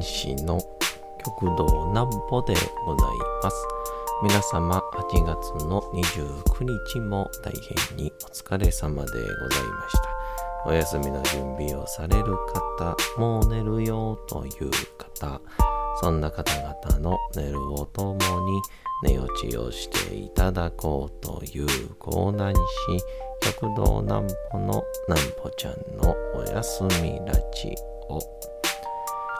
講談師の極道南歩でございます。皆様8月の29日も大変にお疲れ様でございました。お休みの準備をされる方、もう寝るよという方、そんな方々の寝るをともに寝落ちをしていただこうという講談師、極道南歩の南歩ちゃんのお休みラジオ。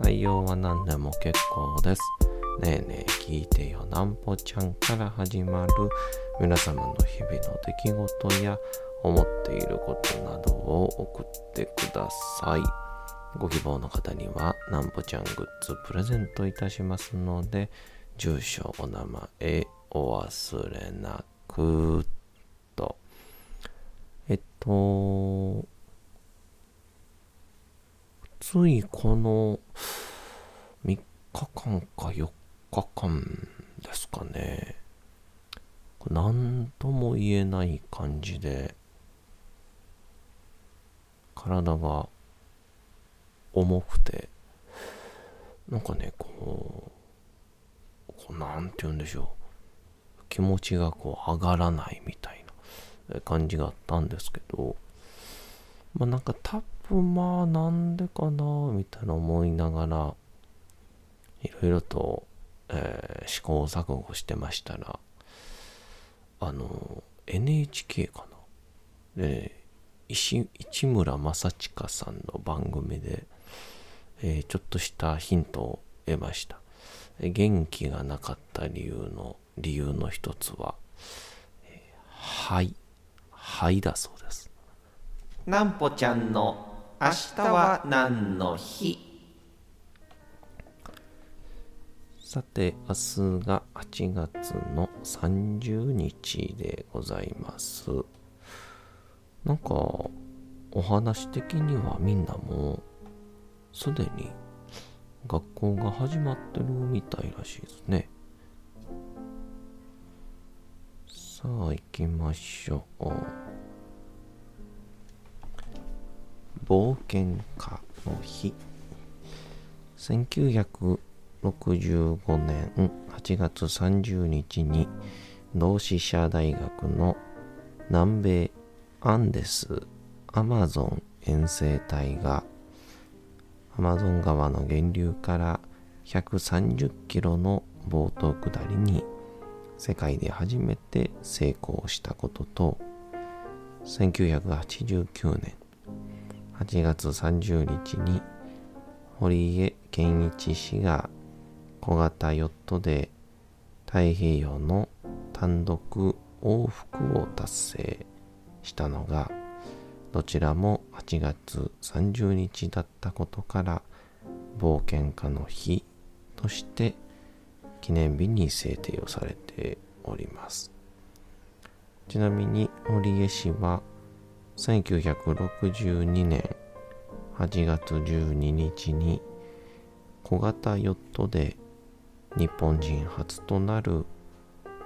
内容は何でも結構です。ねえねえ聞いてよなんぽちゃんから始まる皆様の日々の出来事や思っていることなどを送ってください。ご希望の方にはなんぽちゃんグッズプレゼントいたしますので、住所、お名前、お忘れなくと。えっと、ついこの3日間か4日間ですかね。何とも言えない感じで、体が重くて、なんかね、こう、こうなんて言うんでしょう。気持ちがこう上がらないみたいな感じがあったんですけど、まあなんか多分まあなんでかなみたいな思いながらいろいろと、えー試行錯誤してましたらあの NHK かな。で石市村正親さんの番組で、えーちょっとしたヒントを得ました。元気がなかった理由の理由の一つは、えー肺肺だそうです。なんぽちゃんの明日は何の日？さて、明日が8月の30日でございます。なんか、お話的にはみんなもう、すでに学校が始まってるみたいらしいですね。さあ、行きましょう。冒険家の日。1965年8月30日に同志社大学の南米アンデスアマゾン遠征隊がアマゾン川の源流から130キロのボート下りに世界で初めて成功したことと1989年8月30日に堀江健一氏が小型ヨットで太平洋の単独往復を達成したのがどちらも8月30日だったことから冒険家の日として記念日に制定をされております。ちなみに堀江氏は1962年8月12日に小型ヨットで日本人初となる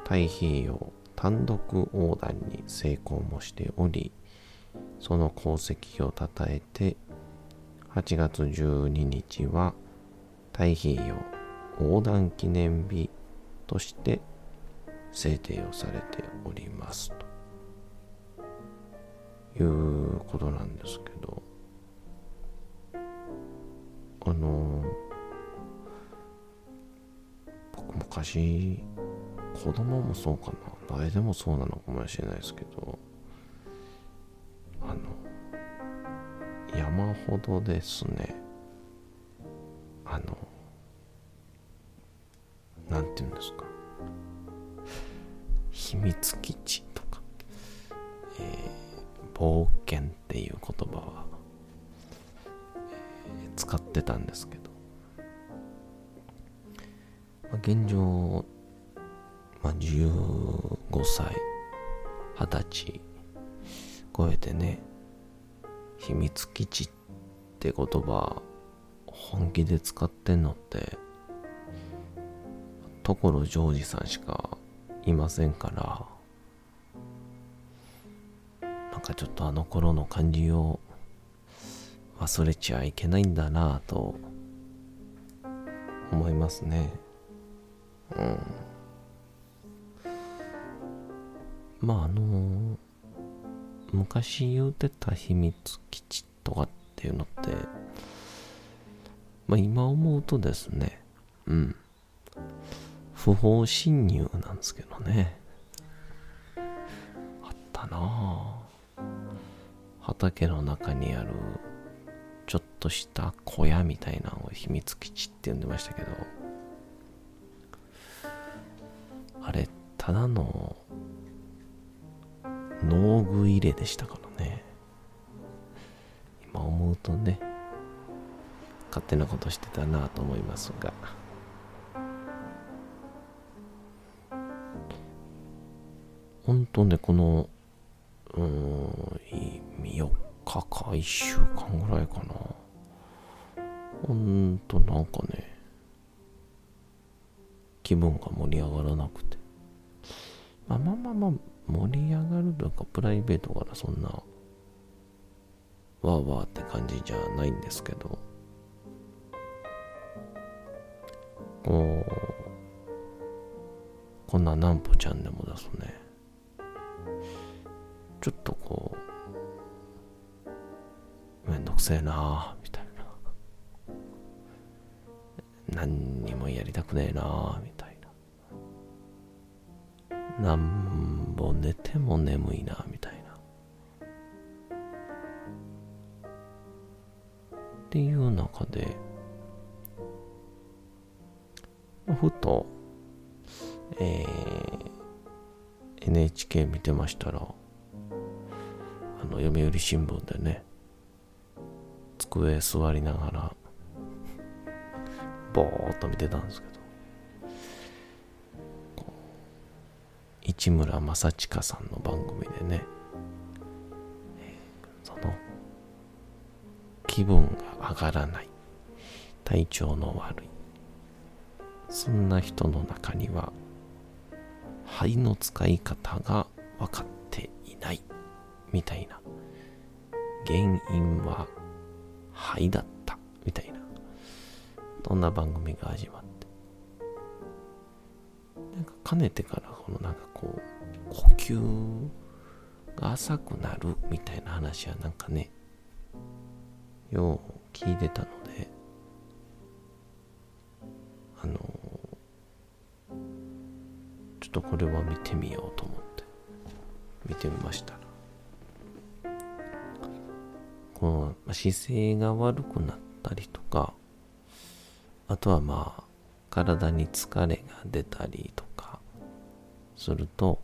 太平洋単独横断に成功もしておりその功績をたたえて8月12日は太平洋横断記念日として制定をされておりますと。いうことなんですけどあの僕昔子供もそうかな。誰でもそうなのかもしれないですけどあの山ほどですね。あのなんて言うんですか。秘密基地とか、えー冒険っていう言葉は、えー使ってたんですけど。まあ現状、まあ、15歳、20歳超えてね、秘密基地って言葉、本気で使ってんのって、所ジョージさんしかいませんから、なんかちょっとあの頃の感じを忘れちゃいけないんだなぁと思いますね。うん。まああの昔言うてた秘密基地とかっていうのってまあ今思うとですねうん不法侵入なんですけどねあったなあ畑の中にあるちょっとした小屋みたいなのを秘密基地って呼んでましたけどあれただの農具入れでしたからね。今思うとね勝手なことしてたなと思いますが。本当ねこのうん4日か1週間ぐらいかな。ほんとなんかね気分が盛り上がらなくて。まあまあまあまあ盛り上がるというかプライベートからそんなわーわーって感じじゃないんですけど。こうこんななんぽちゃんでも出すねちょっとこうせえなみたいな。何にもやりたくねえなみたいな。なんぼ寝ても眠いなみたいな。っていう中でふと、えー、NHK 見てましたらあの読売新聞でね机座りながらぼーっと見てたんですけど。市村正親さんの番組でね、その気分が上がらない体調の悪いそんな人の中には肺の使い方が分かっていないみたいな原因は肺だったみたいな。そんな番組が始まって。なんかかねてからこのなんかこう呼吸が浅くなるみたいな話はなんかねよう聞いてたのであのちょっとこれは見てみようと思って見てみました。この姿勢が悪くなったりとかあとはまあ体に疲れが出たりとかすると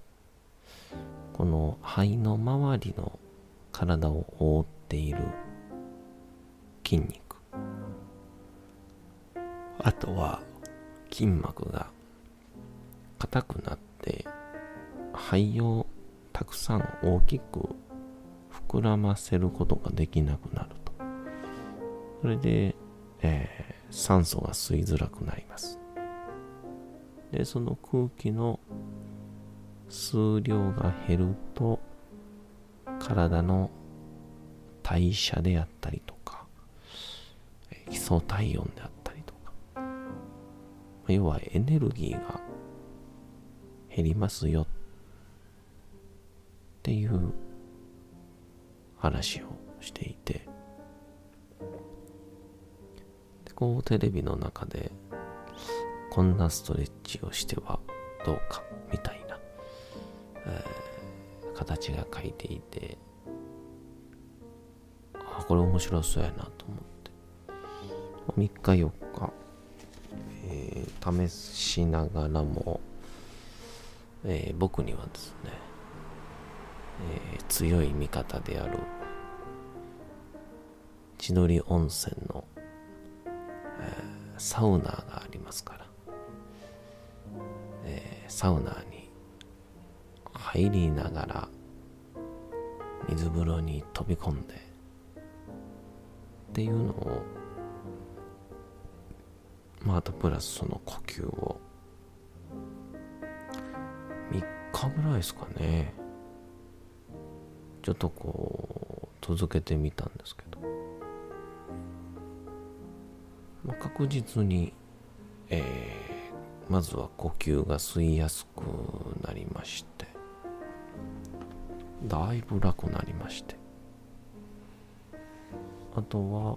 この肺の周りの体を覆っている筋肉あとは筋膜が硬くなって肺をたくさん大きく膨らませることができなくなると。それで、えー、酸素が吸いづらくなります。でその空気の数量が減ると体の代謝であったりとか基礎体温であったりとか要はエネルギーが減りますよっていう話をしていて。でこうテレビの中でこんなストレッチをしてはどうかみたいな、えー、形が書いていてあこれ面白そうやなと思って。3日4日、えー、試しながらも、えー、僕にはですね、えー、強い味方である。千鳥温泉の、えー、サウナーがありますから。えサウナーに入りながら水風呂に飛び込んでっていうのをまああとプラスその呼吸を。3日ぐらいですかね。ちょっとこう続けてみたんですけど、まあ、確実に、えー、まずは呼吸が吸いやすくなりまして。だいぶ楽になりまして。あとは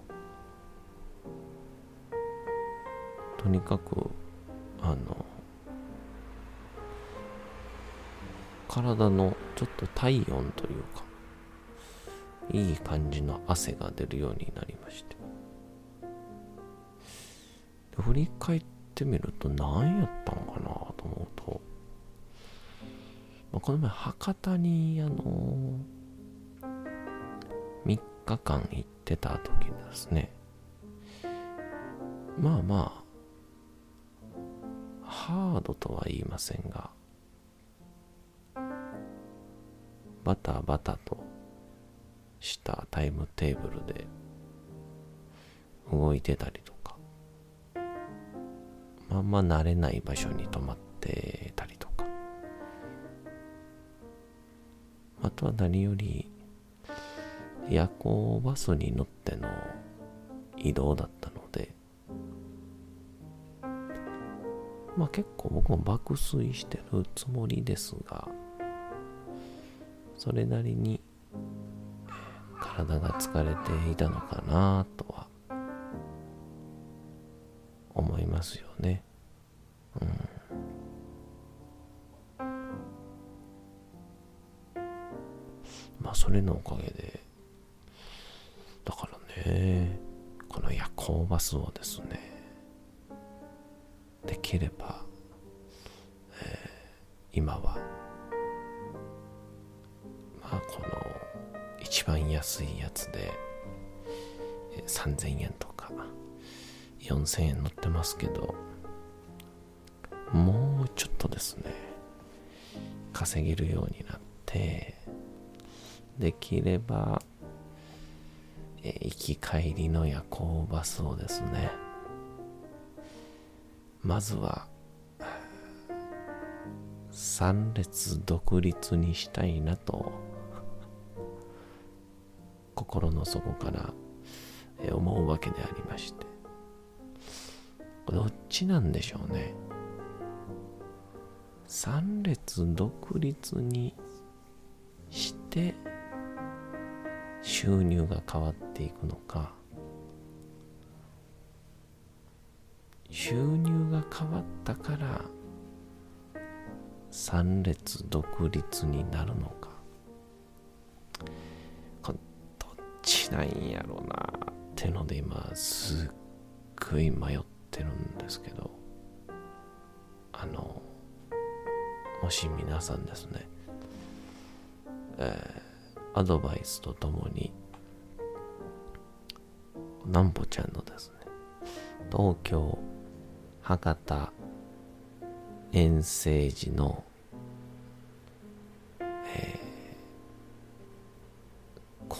とにかくあの体のちょっと体温というか。いい感じの汗が出るようになりまして。振り返ってみると何やったんかなと思うと、まあ、この前博多にあの3日間行ってた時ですね。まあまあハードとは言いませんがバタバタとしたタイムテーブルで動いてたりとか。まあまあ慣れない場所に泊まってたりとか。あとは何より夜行バスに乗っての移動だったので。まあ結構僕も爆睡してるつもりですがそれなりに体が疲れていたのかなとは思いますよね。うん。まあそれのおかげでだからねこの夜行バスをですねできれば、えー、今はまあこの一番安いやつで3000円とか4000円乗ってますけどもうちょっとですね稼げるようになってできれば行き帰りの夜行バスをですねまずは3列独立にしたいなと心の底から思うわけでありまして。どっちなんでしょうね。3列独立にして収入が変わっていくのか。収入が変わったから3列独立になるのか。ちなんやろうなってので今すっごい迷ってるんですけどあのもし皆さんですね、えー、アドバイスとともになんぽちゃんのですね東京博多遠征時の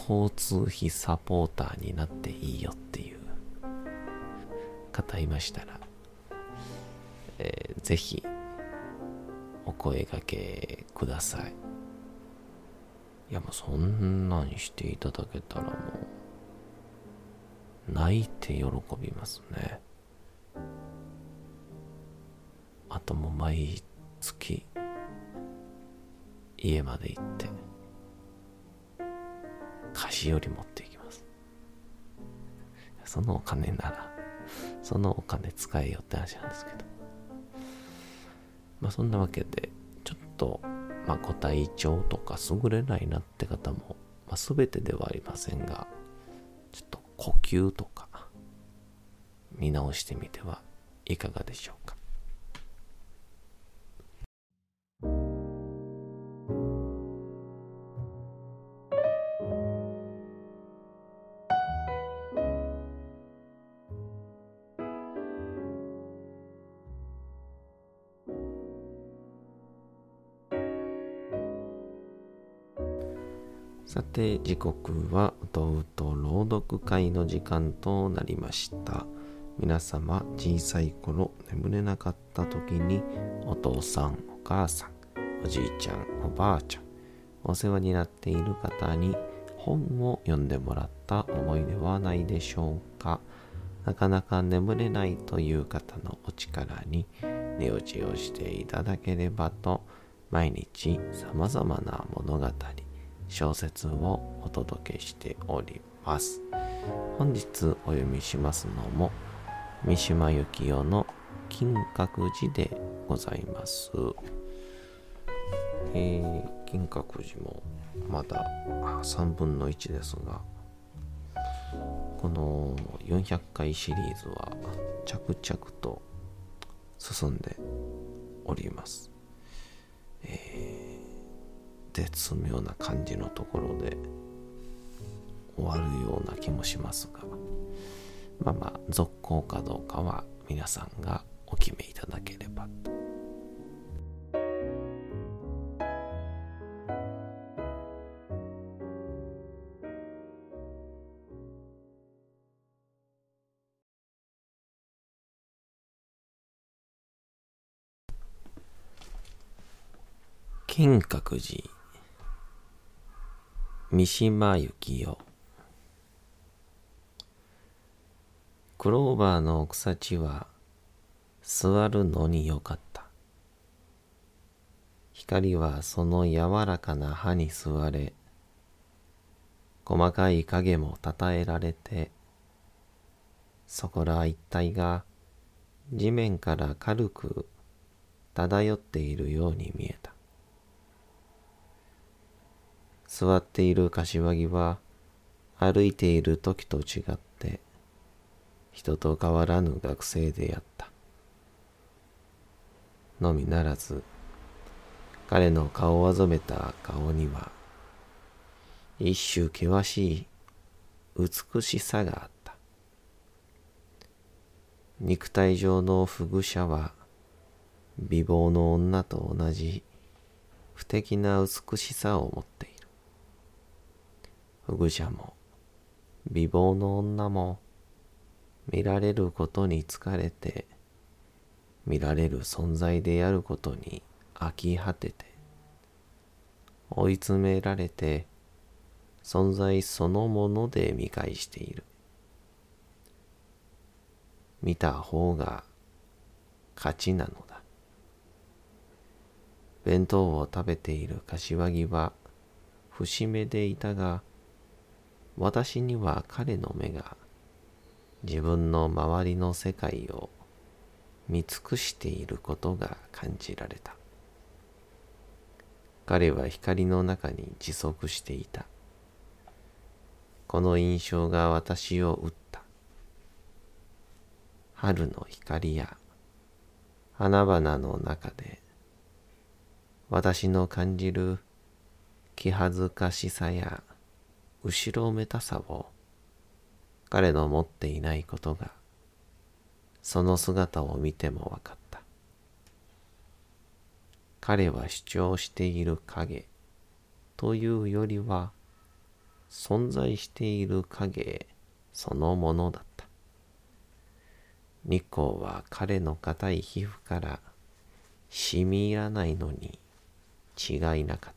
交通費サポーターになっていいよっていう方いましたら、えー、ぜひお声掛けください。いやもうそんなんしていただけたらもう泣いて喜びますね。あともう毎月家まで行って。菓子より持っていきます。そのお金なら、そのお金使えよって話なんですけど。まあそんなわけで、ちょっと、まあご体調とか優れないなって方も、まあ全てではありませんが、ちょっと呼吸とか見直してみてはいかがでしょうか。さて時刻はとうと朗読会の時間となりました。皆様小さい頃眠れなかった時にお父さんお母さんおじいちゃんおばあちゃんお世話になっている方に本を読んでもらった思い出はないでしょうか。なかなか眠れないという方のお力に寝落ちをしていただければと毎日様々な物語小説をお届けしております本日お読みしますのも三島由紀夫の金閣寺でございますえー、金閣寺もまだ3分の1ですがこの400回シリーズは着々と進んでおります。えー、絶妙な感じのところで終わるような気もしますが、まあまあ、続行かどうかは皆さんがお決めいただければ。と金閣寺三島由紀夫。クローバーの草地は座るのによかった。光はその柔らかな葉に吸われ細かい影もたたえられてそこら一帯が地面から軽く漂っているように見えた。座っている柏木は歩いている時と違って人と変わらぬ学生であった。のみならず彼の顔を染めた顔には一種険しい美しさがあった。肉体上の不具者は美貌の女と同じ不敵な美しさを持っている。フグ者も美貌の女も見られることに疲れて見られる存在であることに飽き果てて追い詰められて存在そのもので見返している。見た方が勝ちなのだ。弁当を食べている柏木は節目でいたが私には彼の目が自分の周りの世界を見尽くしていることが感じられた。彼は光の中に持続していた。この印象が私を打った。春の光や花々の中で私の感じる気恥ずかしさや後ろめたさを彼の持っていないことがその姿を見ても分かった。彼は主張している影というよりは存在している影そのものだった。日光は彼の硬い皮膚から染み入らないのに違いなかった。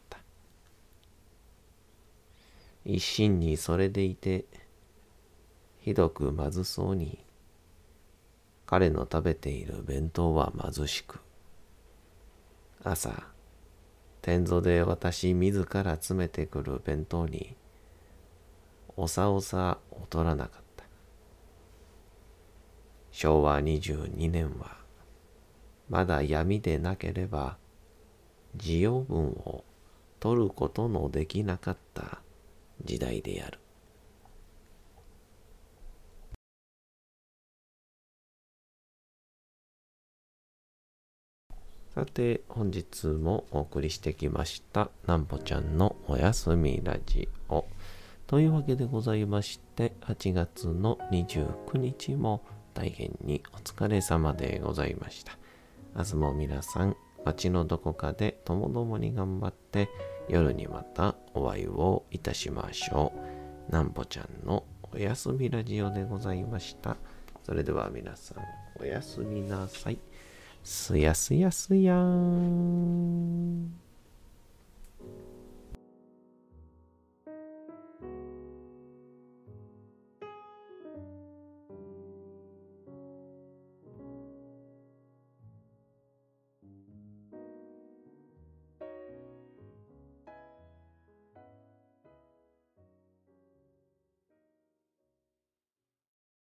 一心にそれでいて、ひどくまずそうに、彼の食べている弁当は貧しく、朝、天蔵で私自ら詰めてくる弁当に、おさおさ劣らなかった。昭和22年は、まだ闇でなければ、需要分を取ることのできなかった時代である。さて本日もお送りしてきましたなんぽちゃんのおやすみラジオというわけでございまして8月の29日も大変にお疲れ様でございました明日も皆さん街のどこかでともどもに頑張って夜にまたお会いをいたしましょう。なんぼちゃんのおやすみラジオでございました。それでは皆さん、おやすみなさい。すやすやすやーん。